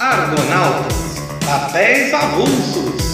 Argonautas, papéis avulsos.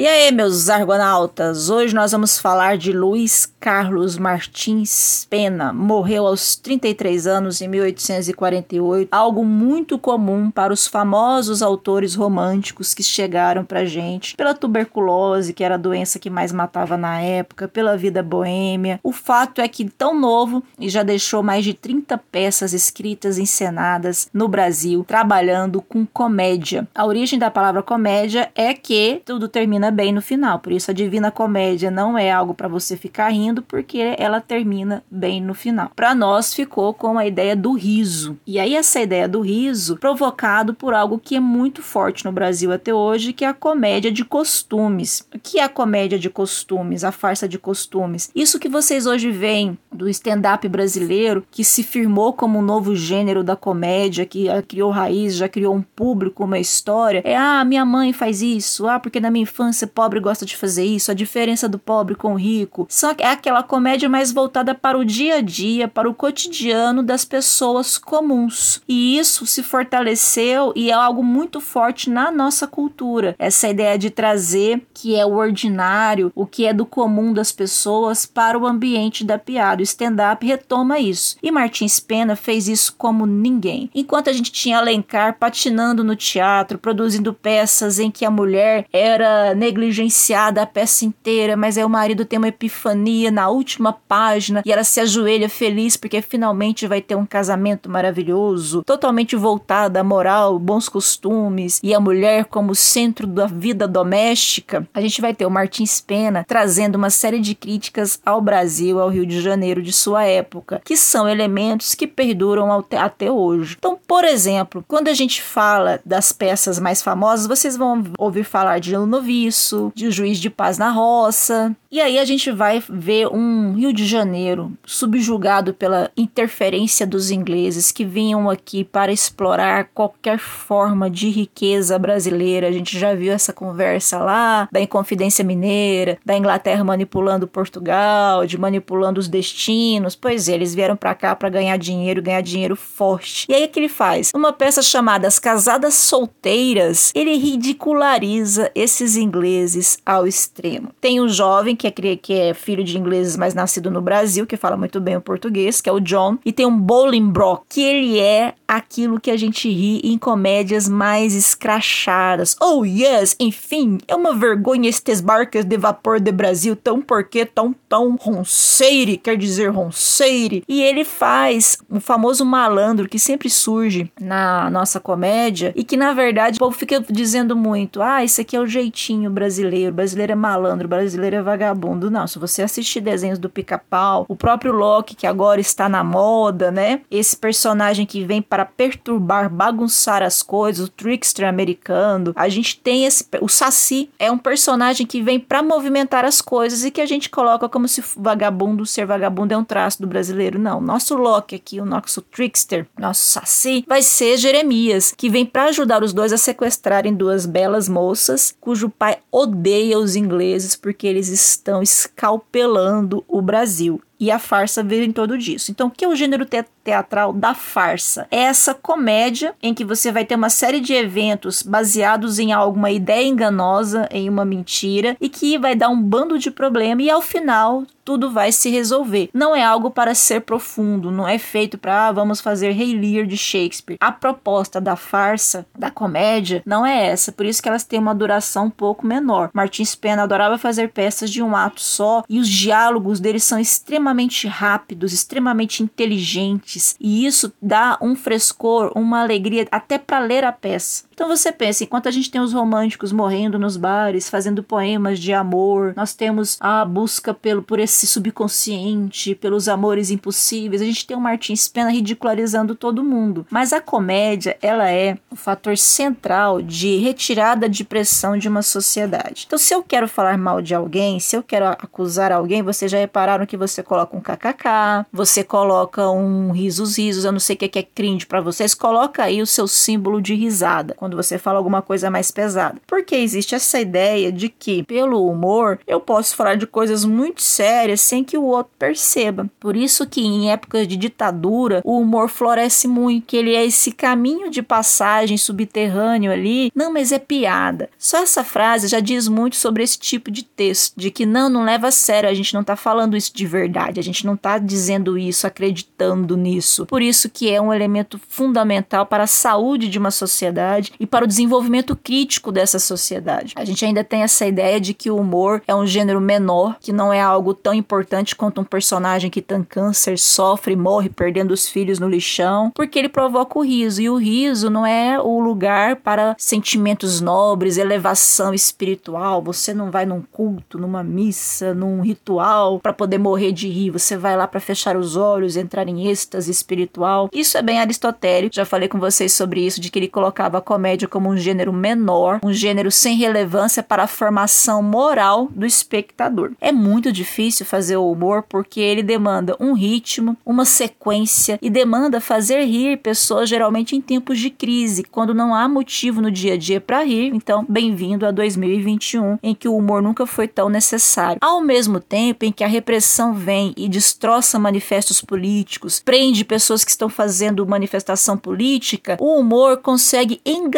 E aí, meus argonautas? Hoje nós vamos falar de Luiz Carlos Martins Pena. Morreu aos 33 anos em 1848, algo muito comum para os famosos autores românticos que chegaram pra gente pela tuberculose, que era a doença que mais matava na época, pela vida boêmia. O fato é que tão novo e já deixou mais de 30 peças escritas e encenadas no Brasil, trabalhando com comédia. A origem da palavra comédia é que tudo termina bem no final. Por isso a Divina Comédia não é algo para você ficar rindo, porque ela termina bem no final. Para nós ficou com a ideia do riso. E aí essa ideia do riso provocado por algo que é muito forte no Brasil até hoje, que é a comédia de costumes. O que é a comédia de costumes? A farsa de costumes. Isso que vocês hoje veem do stand-up brasileiro, que se firmou como um novo gênero da comédia, que criou raiz, já criou um público, uma história. É, ah, minha mãe faz isso, ah, porque na minha infância ser pobre gosta de fazer isso, a diferença do pobre com o rico. Que é aquela comédia mais voltada para o dia a dia, para o cotidiano das pessoas comuns. E isso se fortaleceu e é algo muito forte na nossa cultura. Essa ideia de trazer que é o ordinário, o que é do comum das pessoas para o ambiente da piada. O stand-up retoma isso. E Martins Pena fez isso como ninguém. Enquanto a gente tinha Alencar patinando no teatro, produzindo peças em que a mulher era negligenciada a peça inteira, mas aí o marido tem uma epifania na última página e ela se ajoelha feliz porque finalmente vai ter um casamento maravilhoso, totalmente voltado à moral, bons costumes e a mulher como centro da vida doméstica. A gente vai ter o Martins Pena trazendo uma série de críticas ao Brasil, ao Rio de Janeiro de sua época, que são elementos que perduram até hoje. Então, por exemplo, quando a gente fala das peças mais famosas, vocês vão ouvir falar de Noviço, isso, de juiz de paz na roça. E aí a gente vai ver um Rio de Janeiro subjugado pela interferência dos ingleses que vinham aqui para explorar qualquer forma de riqueza brasileira. A gente já viu essa conversa lá da Inconfidência Mineira, da Inglaterra manipulando Portugal, de manipulando os destinos. Pois é, eles vieram para cá para ganhar dinheiro, ganhar dinheiro forte. E aí o que ele faz? Uma peça chamada As Casadas Solteiras, ele ridiculariza esses ingleses ao extremo. Tem um jovem que é, que é filho de ingleses, mas nascido no Brasil, que fala muito bem o português, que é o John, e tem um Bolingbroke, que ele é aquilo que a gente ri em comédias mais escrachadas. Oh yes, enfim, é uma vergonha estes barcas de vapor de Brasil tão porque tão tão ronceire, quer dizer ronceire. E ele faz o famoso malandro que sempre surge na nossa comédia e que na verdade o povo fica dizendo muito: "Ah, esse aqui é o jeitinho brasileiro, brasileiro é malandro, brasileiro é vagabundo". Não, se você assistir desenhos do Pica-Pau, o próprio Loki que agora está na moda, né? Esse personagem que vem para perturbar, bagunçar as coisas, o trickster americano. A gente tem esse o Saci é um personagem que vem para movimentar as coisas e que a gente coloca como como se vagabundo ser vagabundo é um traço do brasileiro. Não. Nosso Loki aqui, o nosso trickster, nosso Saci, vai ser Jeremias, que vem para ajudar os dois a sequestrarem duas belas moças, cujo pai odeia os ingleses porque eles estão escalpelando o Brasil e a farsa veio em todo disso. Então, o que é o gênero te teatral da farsa? É essa comédia em que você vai ter uma série de eventos baseados em alguma ideia enganosa, em uma mentira, e que vai dar um bando de problema e ao final tudo vai se resolver. Não é algo para ser profundo, não é feito para ah, vamos fazer Rei Lear de Shakespeare. A proposta da farsa, da comédia, não é essa, por isso que elas têm uma duração um pouco menor. Martins Pena adorava fazer peças de um ato só e os diálogos deles são extremamente rápidos, extremamente inteligentes, e isso dá um frescor, uma alegria até para ler a peça. Então você pensa, enquanto a gente tem os românticos morrendo nos bares, fazendo poemas de amor, nós temos a busca pelo por esse subconsciente, pelos amores impossíveis, a gente tem o Martins Pena ridicularizando todo mundo. Mas a comédia, ela é o fator central de retirada de pressão de uma sociedade. Então, se eu quero falar mal de alguém, se eu quero acusar alguém, vocês já repararam que você coloca um kkk, você coloca um risos risos, eu não sei o que é cringe para vocês, coloca aí o seu símbolo de risada. Quando quando você fala alguma coisa mais pesada. Porque existe essa ideia de que, pelo humor, eu posso falar de coisas muito sérias sem que o outro perceba. Por isso que em épocas de ditadura, o humor floresce muito, que ele é esse caminho de passagem subterrâneo ali. Não, mas é piada. Só essa frase já diz muito sobre esse tipo de texto, de que não, não leva a sério, a gente não tá falando isso de verdade, a gente não tá dizendo isso, acreditando nisso. Por isso que é um elemento fundamental para a saúde de uma sociedade e para o desenvolvimento crítico dessa sociedade. A gente ainda tem essa ideia de que o humor é um gênero menor, que não é algo tão importante quanto um personagem que tem câncer, sofre, morre perdendo os filhos no lixão, porque ele provoca o riso. E o riso não é o lugar para sentimentos nobres, elevação espiritual. Você não vai num culto, numa missa, num ritual para poder morrer de rir. Você vai lá para fechar os olhos, entrar em êxtase espiritual. Isso é bem aristotélico. Já falei com vocês sobre isso, de que ele colocava a comédia como um gênero menor, um gênero sem relevância para a formação moral do espectador. É muito difícil fazer o humor porque ele demanda um ritmo, uma sequência e demanda fazer rir pessoas geralmente em tempos de crise, quando não há motivo no dia a dia para rir. Então, bem-vindo a 2021, em que o humor nunca foi tão necessário. Ao mesmo tempo em que a repressão vem e destroça manifestos políticos, prende pessoas que estão fazendo manifestação política, o humor consegue enganar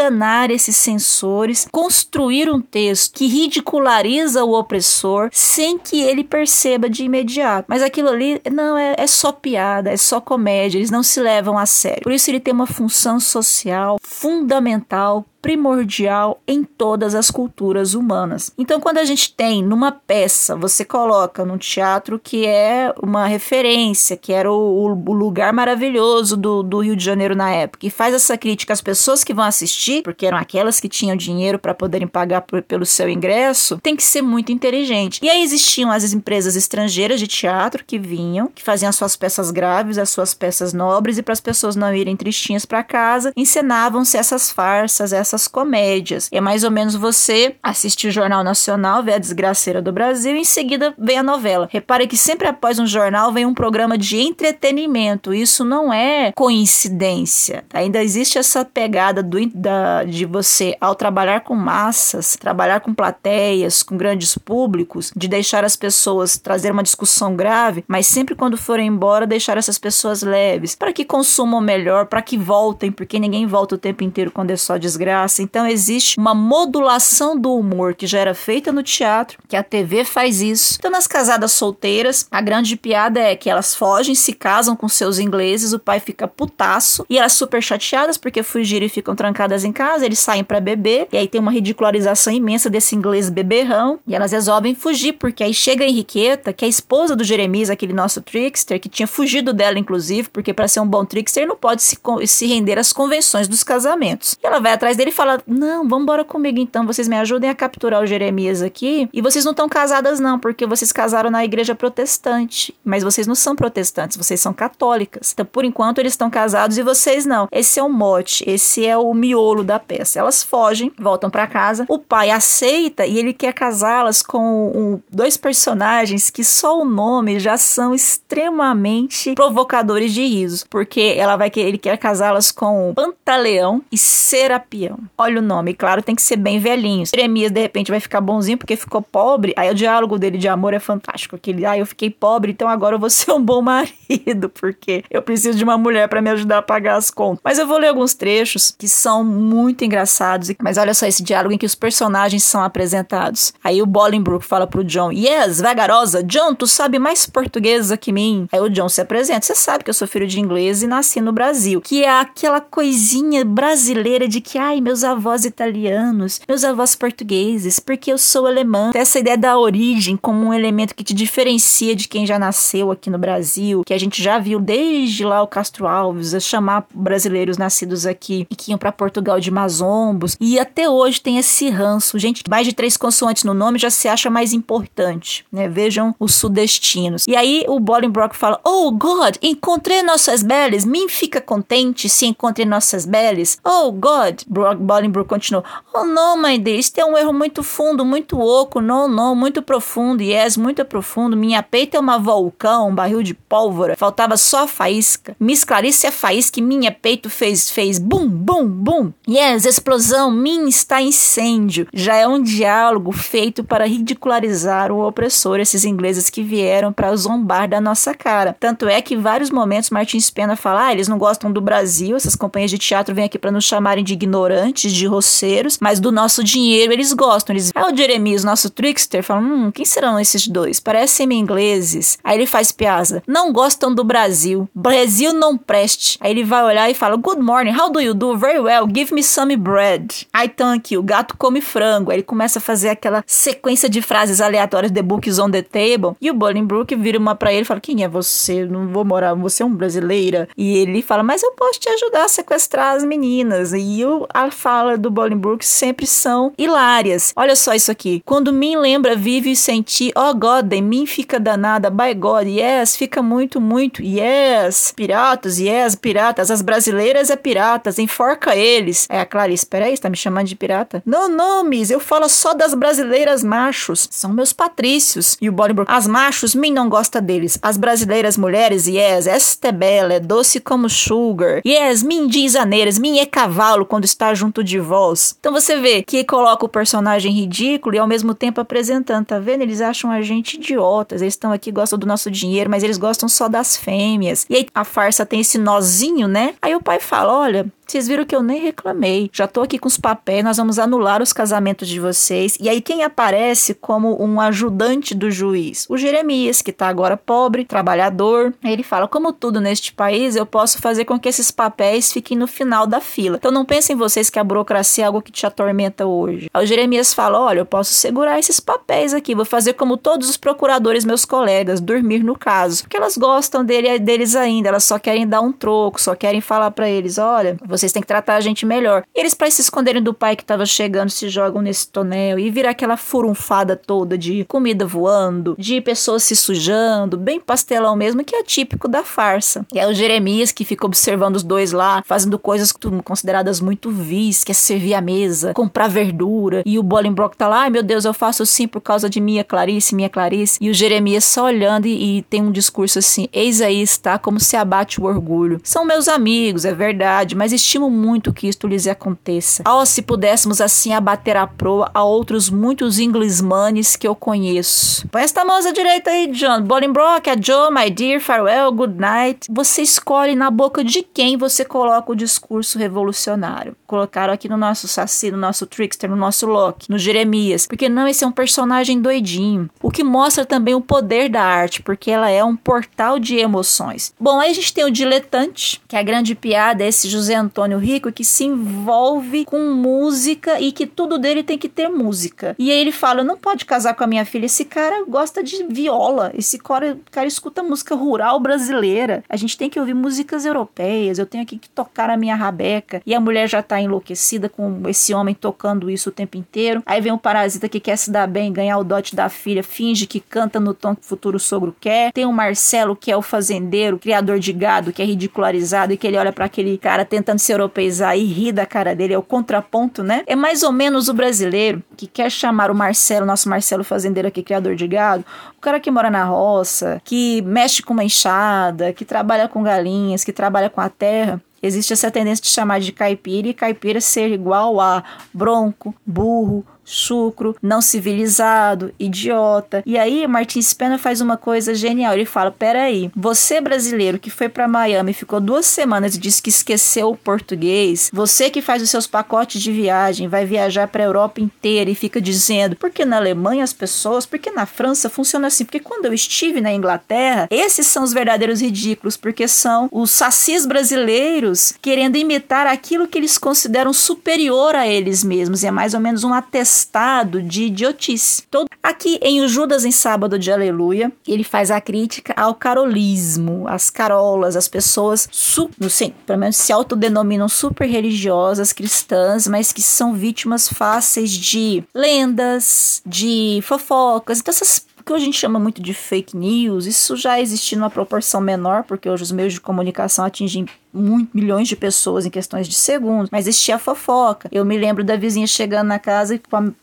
esses censores, construir um texto que ridiculariza o opressor sem que ele perceba de imediato. Mas aquilo ali não é, é só piada, é só comédia, eles não se levam a sério. Por isso ele tem uma função social fundamental primordial em todas as culturas humanas. Então, quando a gente tem numa peça, você coloca num teatro que é uma referência, que era o, o lugar maravilhoso do, do, Rio de Janeiro na época, e faz essa crítica às pessoas que vão assistir, porque eram aquelas que tinham dinheiro para poderem pagar por, pelo seu ingresso, tem que ser muito inteligente. E aí existiam as empresas estrangeiras de teatro que vinham, que faziam as suas peças graves, as suas peças nobres, e para as pessoas não irem tristinhas para casa, encenavam-se essas farsas, essas essas comédias. É mais ou menos você assistir o Jornal Nacional, ver a desgraceira do Brasil e em seguida vem a novela. Repare que sempre após um jornal vem um programa de entretenimento. Isso não é coincidência. Ainda existe essa pegada do, da, de você, ao trabalhar com massas, trabalhar com plateias, com grandes públicos, de deixar as pessoas trazer uma discussão grave, mas sempre quando forem embora, deixar essas pessoas leves, para que consumam melhor, para que voltem, porque ninguém volta o tempo inteiro quando é só desgraça graça. Então existe uma modulação do humor que já era feita no teatro, que a TV faz isso. Então nas casadas solteiras, a grande piada é que elas fogem, se casam com seus ingleses, o pai fica putaço e elas super chateadas porque fugiram e ficam trancadas em casa, eles saem para beber e aí tem uma ridicularização imensa desse inglês beberrão e elas resolvem fugir porque aí chega a Henriqueta, que é a esposa do Jeremias, aquele nosso trickster, que tinha fugido dela inclusive, porque para ser um bom trickster não pode se, se render às convenções dos casamentos. E ela vai atrás dele fala: Não, vamos comigo então, vocês me ajudem a capturar o Jeremias aqui. E vocês não estão casadas, não, porque vocês casaram na igreja protestante. Mas vocês não são protestantes, vocês são católicas. Então, por enquanto, eles estão casados e vocês não. Esse é o mote, esse é o miolo da peça. Elas fogem, voltam para casa. O pai aceita e ele quer casá-las com um, dois personagens que só o nome já são extremamente provocadores de riso. Porque ela vai querer, ele quer casá-las com Pantaleão e Serapião. Olha o nome, claro, tem que ser bem velhinho. Jeremias, de repente, vai ficar bonzinho porque ficou pobre. Aí o diálogo dele de amor é fantástico. Aquele, ah, eu fiquei pobre, então agora eu vou ser um bom marido, porque eu preciso de uma mulher para me ajudar a pagar as contas. Mas eu vou ler alguns trechos que são muito engraçados. Mas olha só esse diálogo em que os personagens são apresentados. Aí o Bolingbroke fala pro John: Yes, vagarosa, John, tu sabe mais português do que mim. Aí o John se apresenta: Você sabe que eu sou filho de inglês e nasci no Brasil. Que é aquela coisinha brasileira de que, ai, meus avós italianos, meus avós portugueses, porque eu sou alemã. Essa ideia da origem como um elemento que te diferencia de quem já nasceu aqui no Brasil, que a gente já viu desde lá o Castro Alves a chamar brasileiros nascidos aqui e que iam para Portugal de mazombos. E até hoje tem esse ranço. Gente, mais de três consoantes no nome já se acha mais importante, né? Vejam os sudestinos. E aí o Bolingbroke fala: Oh God, encontrei nossas belas. Mim fica contente se encontrei nossas belas. Oh God, Bolingbroke continuou. Oh, não, my dear, isso é um erro muito fundo, muito oco, não, não, muito profundo, yes, muito profundo. Minha peita é uma vulcão, um barril de pólvora. Faltava só a faísca. Miss Clarice é faísca e minha peito fez, fez bum, bum, bum. Yes, explosão, minha está incêndio. Já é um diálogo feito para ridicularizar o opressor, esses ingleses que vieram para zombar da nossa cara. Tanto é que em vários momentos Martins Pena fala, ah, eles não gostam do Brasil, essas companhias de teatro vêm aqui para nos chamarem de ignorantes, de roceiros, mas do nosso dinheiro eles gostam. Eles, ah, o Jeremias, nosso trickster, fala, hum, quem serão esses dois? Parecem ingleses. Aí ele faz piada, não gostam do Brasil. Brasil não preste. Aí ele vai olhar e fala, good morning, how do you do? Very well, give me some bread. I thank you, o gato come frango. Aí ele começa a fazer aquela sequência de frases aleatórias, the books on the table. E o Bolingbroke vira uma pra ele e fala, quem é você? Não vou morar, você é um brasileira. E ele fala, mas eu posso te ajudar a sequestrar as meninas. E o, a fala do Bolingbroke sempre são hilárias. Olha só isso aqui. Quando mim lembra, vive e senti, oh God, em mim fica danada, by God, yes, fica muito, muito, yes. Piratas, yes, piratas. As brasileiras é piratas, enforca eles. É a Clarice, peraí, você tá me chamando de pirata? Não, não, Miss, eu falo só das brasileiras machos. São meus patrícios. E o Bolingbroke, as machos, mim não gosta deles. As brasileiras mulheres, yes, esta é bela, é doce como sugar. Yes, mim diz aneiras, mim é cavalo quando está junto de vós. Então você vê que coloca o personagem ridículo e ao mesmo tempo apresentando, tá vendo? Eles acham a gente idiotas. Eles estão aqui, gostam do nosso dinheiro, mas eles gostam só das fêmeas. E aí a farsa tem esse nozinho, né? Aí o pai fala: olha, vocês viram que eu nem reclamei. Já tô aqui com os papéis, nós vamos anular os casamentos de vocês. E aí quem aparece como um ajudante do juiz? O Jeremias, que tá agora pobre, trabalhador. Ele fala: "Como tudo neste país, eu posso fazer com que esses papéis fiquem no final da fila. Então não pensem vocês que a burocracia é algo que te atormenta hoje." Aí o Jeremias fala: "Olha, eu posso segurar esses papéis aqui, vou fazer como todos os procuradores meus colegas, dormir no caso, porque elas gostam dele deles ainda, elas só querem dar um troco, só querem falar para eles: "Olha, você vocês têm que tratar a gente melhor. E eles, para se esconderem do pai que tava chegando, se jogam nesse tonel e vira aquela furunfada toda de comida voando, de pessoas se sujando, bem pastelão mesmo, que é típico da farsa. E é o Jeremias que fica observando os dois lá, fazendo coisas consideradas muito vis, que é servir a mesa, comprar verdura. E o Bolingbroke tá lá, ai meu Deus, eu faço sim por causa de minha Clarice, minha Clarice. E o Jeremias só olhando e, e tem um discurso assim: eis aí está como se abate o orgulho. São meus amigos, é verdade, mas estimo muito que isto lhes aconteça. Oh, se pudéssemos assim abater a proa a outros muitos inglesmanes que eu conheço. Põe esta à direita aí, John. Bolingbroke, a Joe, my dear, farewell, good night. Você escolhe na boca de quem você coloca o discurso revolucionário. Colocaram aqui no nosso Saci, no nosso Trickster, no nosso Loki, no Jeremias. Porque não, esse é um personagem doidinho. O que mostra também o poder da arte, porque ela é um portal de emoções. Bom, aí a gente tem o diletante, que é a grande piada, esse José Antônio Antônio Rico que se envolve com música e que tudo dele tem que ter música. E aí ele fala: não pode casar com a minha filha. Esse cara gosta de viola. Esse cara, cara escuta música rural brasileira. A gente tem que ouvir músicas europeias. Eu tenho aqui que tocar a minha rabeca. E a mulher já tá enlouquecida com esse homem tocando isso o tempo inteiro. Aí vem um parasita que quer se dar bem, ganhar o dote da filha, finge que canta no tom que o futuro sogro quer. Tem o Marcelo, que é o fazendeiro, criador de gado, que é ridicularizado e que ele olha para aquele cara tentando se europeizar e rir da cara dele, é o contraponto, né? É mais ou menos o brasileiro que quer chamar o Marcelo, nosso Marcelo fazendeiro aqui, criador de gado, o cara que mora na roça, que mexe com uma enxada, que trabalha com galinhas, que trabalha com a terra, existe essa tendência de chamar de caipira e caipira ser igual a bronco, burro, chucro, não civilizado, idiota. E aí Martins Pena faz uma coisa genial. Ele fala: "Peraí, você brasileiro que foi para Miami, ficou duas semanas e disse que esqueceu o português, você que faz os seus pacotes de viagem, vai viajar para a Europa inteira e fica dizendo: porque na Alemanha as pessoas, porque na França funciona assim, porque quando eu estive na Inglaterra, esses são os verdadeiros ridículos, porque são os sacis brasileiros querendo imitar aquilo que eles consideram superior a eles mesmos. E é mais ou menos um atestado estado de idiotice. Todo... Aqui em O Judas em Sábado de Aleluia, ele faz a crítica ao carolismo, as carolas, as pessoas, su... sim, pelo menos se autodenominam super religiosas, cristãs, mas que são vítimas fáceis de lendas, de fofocas, então essas o que a gente chama muito de fake news, isso já existe numa proporção menor, porque hoje os meios de comunicação atingem muito, milhões de pessoas em questões de segundos, mas existia fofoca. Eu me lembro da vizinha chegando na casa e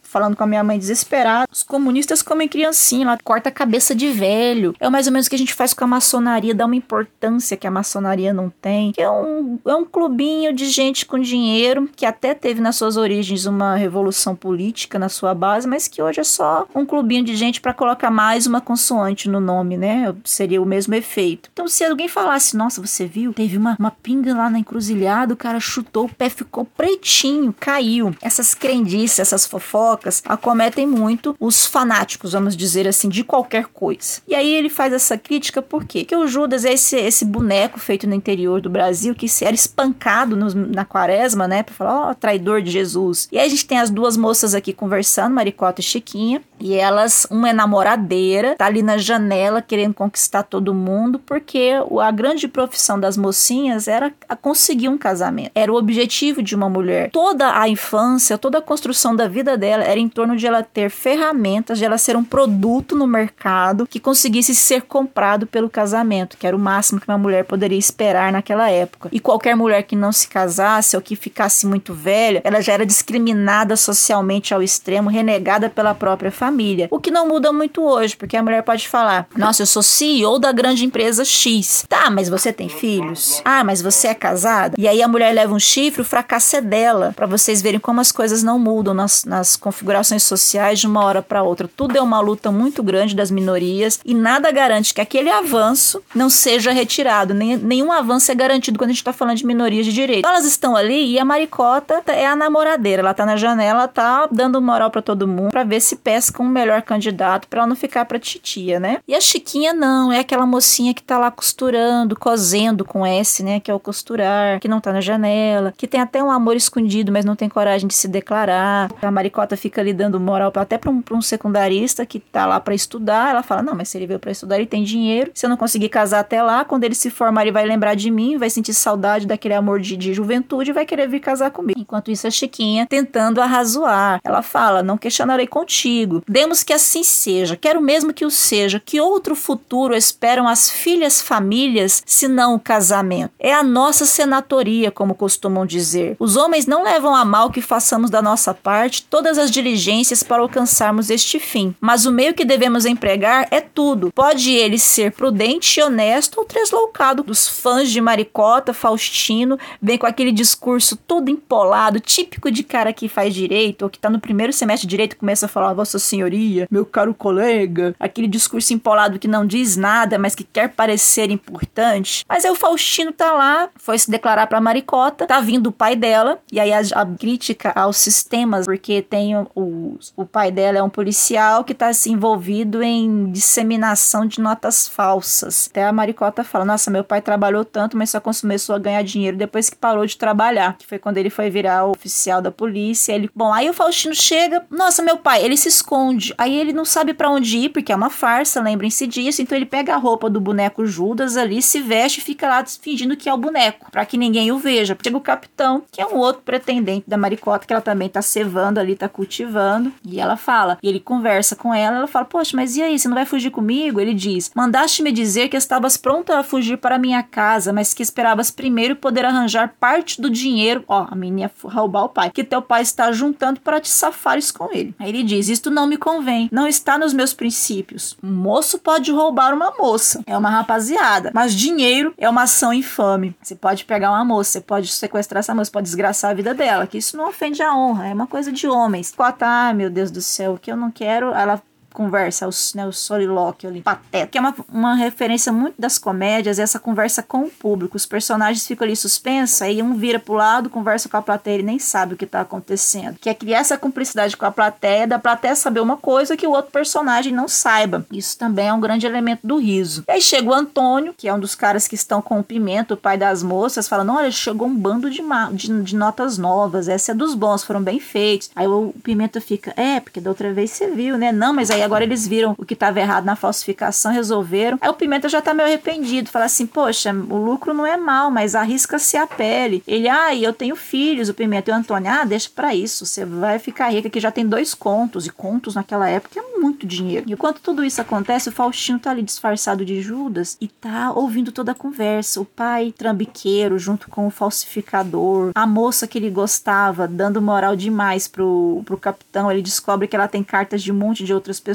falando com a minha mãe desesperada. Os comunistas comem criancinha, lá corta a cabeça de velho. É mais ou menos o que a gente faz com a maçonaria, dá uma importância que a maçonaria não tem. É um, é um clubinho de gente com dinheiro que até teve nas suas origens uma revolução política na sua base, mas que hoje é só um clubinho de gente para colocar mais uma consoante no nome, né? Seria o mesmo efeito. Então, se alguém falasse, nossa, você viu? Teve uma, uma pinga lá na encruzilhada, o cara chutou, o pé ficou pretinho, caiu. Essas crendices, essas fofocas acometem muito os fanáticos, vamos dizer assim, de qualquer coisa. E aí ele faz essa crítica por quê? Porque o Judas é esse, esse boneco feito no interior do Brasil que era espancado na quaresma, né? Pra falar, ó, oh, traidor de Jesus. E aí a gente tem as duas moças aqui conversando, Maricota e Chiquinha, e elas, uma é namoradeira, tá ali na janela querendo conquistar todo mundo, porque a grande profissão das mocinhas era conseguir um casamento. Era o objetivo de uma mulher. Toda a infância, toda a construção da vida dela era em torno de ela ter ferramentas, de ela ser um produto no mercado que conseguisse ser comprado pelo casamento, que era o máximo que uma mulher poderia esperar naquela época. E qualquer mulher que não se casasse ou que ficasse muito velha, ela já era discriminada socialmente ao extremo, renegada pela própria família. O que não muda muito hoje, porque a mulher pode falar: "Nossa, eu sou CEO da grande empresa X". Tá, mas você tem filhos? Ah, mas você é casada? E aí a mulher leva um chifre, o fracasso é dela, para vocês verem como as coisas não mudam nas, nas configurações sociais de uma hora para outra. Tudo é uma luta muito grande das minorias e nada garante que aquele avanço não seja retirado. Nem, nenhum avanço é garantido quando a gente está falando de minorias de direito. Então, elas estão ali e a maricota é a namoradeira. Ela tá na janela, tá dando moral para todo mundo para ver se pesca um melhor candidato para ela não ficar pra titia, né? E a Chiquinha não, é aquela mocinha que tá lá costurando, cozendo com S, né? Que é o costurar, que não tá na janela, que tem até um amor escondido, mas não tem coragem de se declarar. A maricota fica ali dando moral até para um, pra um secundarista que tá lá para estudar. Ela fala: Não, mas se ele veio para estudar, ele tem dinheiro. Se eu não conseguir casar até lá, quando ele se formar, ele vai lembrar de mim, vai sentir saudade daquele amor de, de juventude e vai querer vir casar comigo. Enquanto isso, a Chiquinha tentando arrazoar. Ela fala: Não questionarei contigo. Demos que assim seja. Quero mesmo que o seja. Que outro futuro esperam as filhas famílias, se não o casamento? É a nossa senatoria, como costumam dizer. Os homens não levam a mal que façamos da nossa parte todas as as diligências para alcançarmos este fim. Mas o meio que devemos empregar é tudo. Pode ele ser prudente honesto ou tresloucado. Dos fãs de Maricota, Faustino, vem com aquele discurso todo empolado, típico de cara que faz direito, ou que tá no primeiro semestre de direito e começa a falar, Vossa Senhoria, meu caro colega. Aquele discurso empolado que não diz nada, mas que quer parecer importante. Mas aí o Faustino tá lá, foi se declarar pra Maricota, tá vindo o pai dela, e aí a, a crítica aos sistemas, porque tem o, o pai dela é um policial que está se envolvido em disseminação de notas falsas. Até a Maricota fala: Nossa, meu pai trabalhou tanto, mas só começou a ganhar dinheiro depois que parou de trabalhar. Que foi quando ele foi virar o oficial da polícia. Ele, bom, aí o Faustino chega: Nossa, meu pai, ele se esconde. Aí ele não sabe para onde ir, porque é uma farsa, lembrem-se disso. Então ele pega a roupa do boneco Judas ali, se veste e fica lá fingindo que é o boneco, para que ninguém o veja. Chega o capitão, que é um outro pretendente da Maricota, que ela também tá cevando ali, tá cultivando. E ela fala, e ele conversa com ela, ela fala: Poxa, mas e aí, você não vai fugir comigo? Ele diz: Mandaste-me dizer que estavas pronta a fugir para minha casa, mas que esperavas primeiro poder arranjar parte do dinheiro, ó, a menina roubar o pai, que teu pai está juntando para te safares com ele. Aí ele diz: Isto não me convém, não está nos meus princípios. Um moço pode roubar uma moça, é uma rapaziada, mas dinheiro é uma ação infame. Você pode pegar uma moça, você pode sequestrar essa moça, pode desgraçar a vida dela, que isso não ofende a honra, é uma coisa de homens. Ah, meu Deus do céu, o que eu não quero, ela conversa, o, né, o solilóquio ali, pateta, que é uma, uma referência muito das comédias, essa conversa com o público. Os personagens ficam ali suspensos, aí um vira pro lado, conversa com a plateia e nem sabe o que tá acontecendo. Que é criar essa cumplicidade com a plateia, da plateia saber uma coisa que o outro personagem não saiba. Isso também é um grande elemento do riso. E aí chega o Antônio, que é um dos caras que estão com o Pimenta, o pai das moças, falando: olha, chegou um bando de, de, de notas novas, essa é dos bons, foram bem feitos. Aí o Pimenta fica, é, porque da outra vez você viu, né? Não, mas aí Aí agora eles viram o que estava errado na falsificação, resolveram. Aí o Pimenta já tá meio arrependido, fala assim: Poxa, o lucro não é mal, mas arrisca-se a pele. Ele, ah, eu tenho filhos, o Pimenta e o Antônio, ah, deixa para isso, você vai ficar rica, que já tem dois contos, e contos naquela época é muito dinheiro. E enquanto tudo isso acontece, o Faustino tá ali disfarçado de Judas e tá ouvindo toda a conversa. O pai trambiqueiro junto com o falsificador, a moça que ele gostava, dando moral demais pro, pro capitão. Ele descobre que ela tem cartas de um monte de outras pessoas.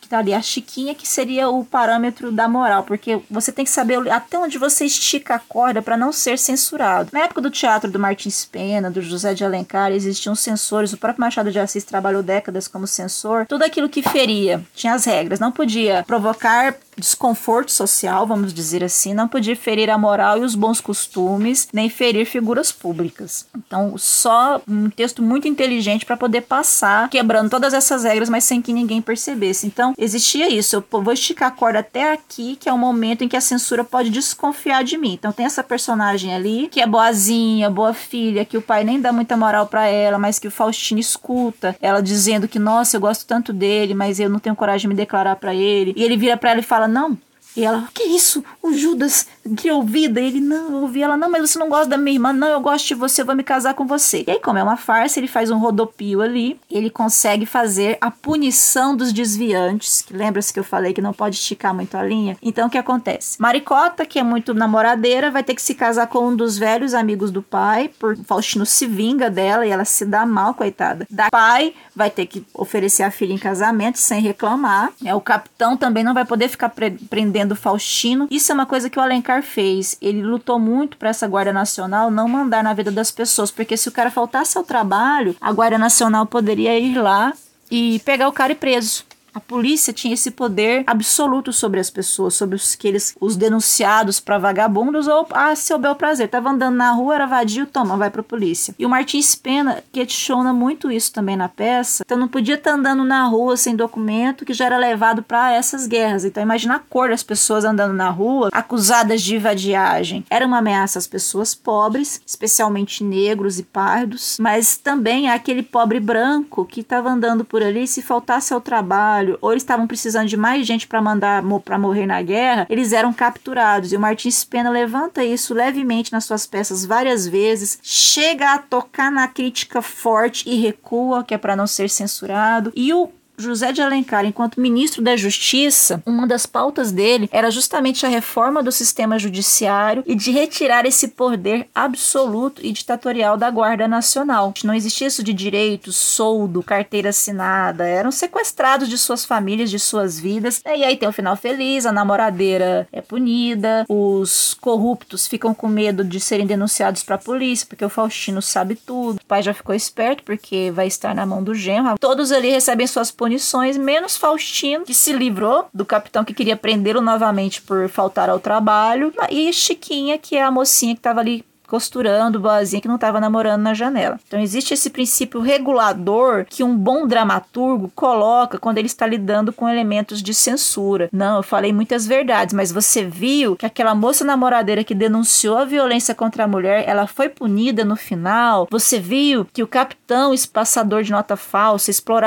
Que tá ali a Chiquinha, que seria o parâmetro da moral, porque você tem que saber até onde você estica a corda para não ser censurado. Na época do teatro do Martins Pena, do José de Alencar, existiam censores. O próprio Machado de Assis trabalhou décadas como censor. Tudo aquilo que feria tinha as regras. Não podia provocar desconforto social, vamos dizer assim, não podia ferir a moral e os bons costumes, nem ferir figuras públicas. Então, só um texto muito inteligente para poder passar, quebrando todas essas regras, mas sem que ninguém percebesse. Então, existia isso. Eu vou esticar a corda até aqui, que é o momento em que a censura pode desconfiar de mim. Então, tem essa personagem ali, que é boazinha, boa filha, que o pai nem dá muita moral para ela, mas que o Faustino escuta ela dizendo que, nossa, eu gosto tanto dele, mas eu não tenho coragem de me declarar para ele. E ele vira para ela e fala: Não, e ela, que isso? O Judas que ouvida. E ele, não, eu ouvi ela, não, mas você não gosta da minha irmã, não, eu gosto de você, eu vou me casar com você. E aí, como é uma farsa, ele faz um rodopio ali, ele consegue fazer a punição dos desviantes, que lembra-se que eu falei que não pode esticar muito a linha? Então, o que acontece? Maricota, que é muito namoradeira, vai ter que se casar com um dos velhos amigos do pai, por Faustino se vinga dela e ela se dá mal, coitada. Da pai vai ter que oferecer a filha em casamento sem reclamar. É, o capitão também não vai poder ficar pre prendendo do Faustino. Isso é uma coisa que o Alencar fez. Ele lutou muito para essa Guarda Nacional não mandar na vida das pessoas, porque se o cara faltasse ao trabalho, a Guarda Nacional poderia ir lá e pegar o cara e preso. A polícia tinha esse poder absoluto sobre as pessoas, sobre os que eles, os denunciados para vagabundos ou a seu bel prazer. Tava andando na rua, era vadio, toma, vai pra polícia. E o Martins Pena questiona muito isso também na peça. Então não podia estar tá andando na rua sem documento, que já era levado para essas guerras. Então imagina a cor das pessoas andando na rua, acusadas de vadiagem. Era uma ameaça às pessoas pobres, especialmente negros e pardos, mas também aquele pobre branco que estava andando por ali se faltasse ao trabalho trabalho ou eles estavam precisando de mais gente para mandar para morrer na guerra, eles eram capturados. E o Martins Pena levanta isso levemente nas suas peças várias vezes, chega a tocar na crítica forte e recua, que é para não ser censurado. E o José de Alencar, enquanto ministro da Justiça, uma das pautas dele era justamente a reforma do sistema judiciário e de retirar esse poder absoluto e ditatorial da Guarda Nacional. Não existia isso de direitos, soldo, carteira assinada, eram sequestrados de suas famílias, de suas vidas. E aí tem o final feliz, a namoradeira é punida, os corruptos ficam com medo de serem denunciados para a polícia, porque o Faustino sabe tudo. O pai já ficou esperto porque vai estar na mão do genro. Todos ali recebem suas punições, menos Faustino, que se livrou do capitão que queria prendê-lo novamente por faltar ao trabalho, e Chiquinha, que é a mocinha que estava ali costurando, boazinha que não estava namorando na janela. Então existe esse princípio regulador que um bom dramaturgo coloca quando ele está lidando com elementos de censura. Não, eu falei muitas verdades, mas você viu que aquela moça namoradeira que denunciou a violência contra a mulher, ela foi punida no final. Você viu que o capitão, esse passador de nota falsa, explorador